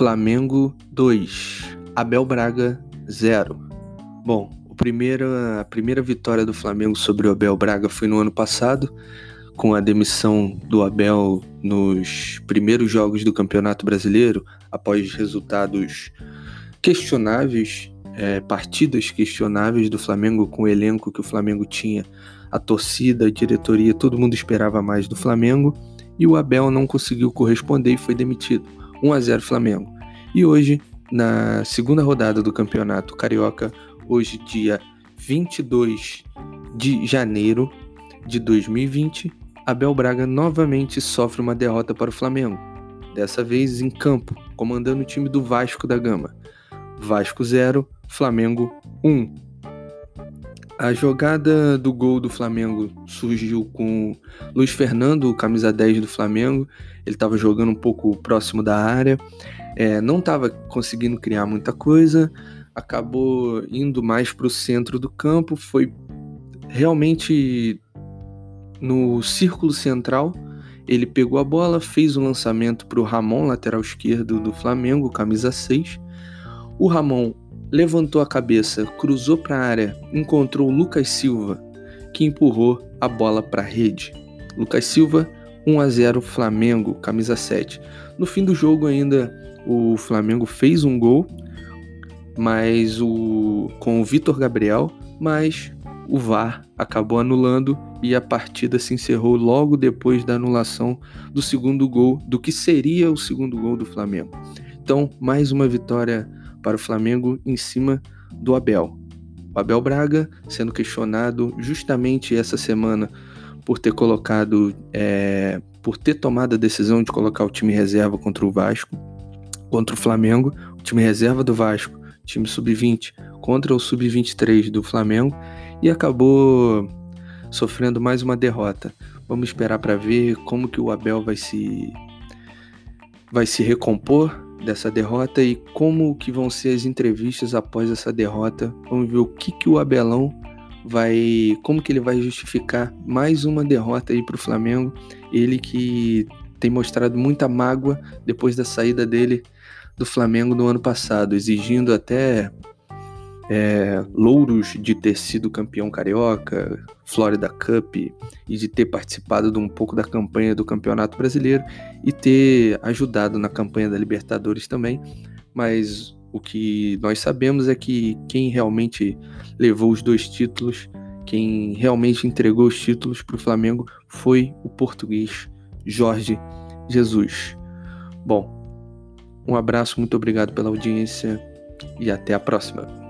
Flamengo 2, Abel Braga 0. Bom, o primeira, a primeira vitória do Flamengo sobre o Abel Braga foi no ano passado, com a demissão do Abel nos primeiros jogos do Campeonato Brasileiro, após resultados questionáveis, é, partidas questionáveis do Flamengo com o elenco que o Flamengo tinha, a torcida, a diretoria, todo mundo esperava mais do Flamengo e o Abel não conseguiu corresponder e foi demitido. 1 a 0 Flamengo. E hoje, na segunda rodada do Campeonato Carioca, hoje dia 22 de janeiro de 2020, Abel Braga novamente sofre uma derrota para o Flamengo. Dessa vez em campo, comandando o time do Vasco da Gama. Vasco 0, Flamengo 1. A jogada do gol do Flamengo surgiu com Luiz Fernando, camisa 10 do Flamengo. Ele estava jogando um pouco próximo da área, é, não estava conseguindo criar muita coisa, acabou indo mais para o centro do campo. Foi realmente no círculo central. Ele pegou a bola, fez o um lançamento para o Ramon, lateral esquerdo do Flamengo, camisa 6. O Ramon levantou a cabeça, cruzou para a área, encontrou o Lucas Silva, que empurrou a bola para a rede. Lucas Silva, 1 a 0 Flamengo, camisa 7. No fim do jogo ainda o Flamengo fez um gol, mas o com o Vitor Gabriel, mas o VAR acabou anulando e a partida se encerrou logo depois da anulação do segundo gol, do que seria o segundo gol do Flamengo. Então, mais uma vitória para o Flamengo em cima do Abel. O Abel Braga sendo questionado justamente essa semana por ter colocado, é, por ter tomado a decisão de colocar o time reserva contra o Vasco, contra o Flamengo, o time reserva do Vasco, time sub-20 contra o sub-23 do Flamengo e acabou sofrendo mais uma derrota. Vamos esperar para ver como que o Abel vai se vai se recompor dessa derrota e como que vão ser as entrevistas após essa derrota. Vamos ver o que que o Abelão vai, como que ele vai justificar mais uma derrota aí para o Flamengo. Ele que tem mostrado muita mágoa depois da saída dele do Flamengo no ano passado, exigindo até é, louros de ter sido campeão carioca, Florida Cup e de ter participado de um pouco da campanha do Campeonato Brasileiro e ter ajudado na campanha da Libertadores também. Mas o que nós sabemos é que quem realmente levou os dois títulos, quem realmente entregou os títulos para o Flamengo foi o português Jorge Jesus. Bom, um abraço, muito obrigado pela audiência e até a próxima.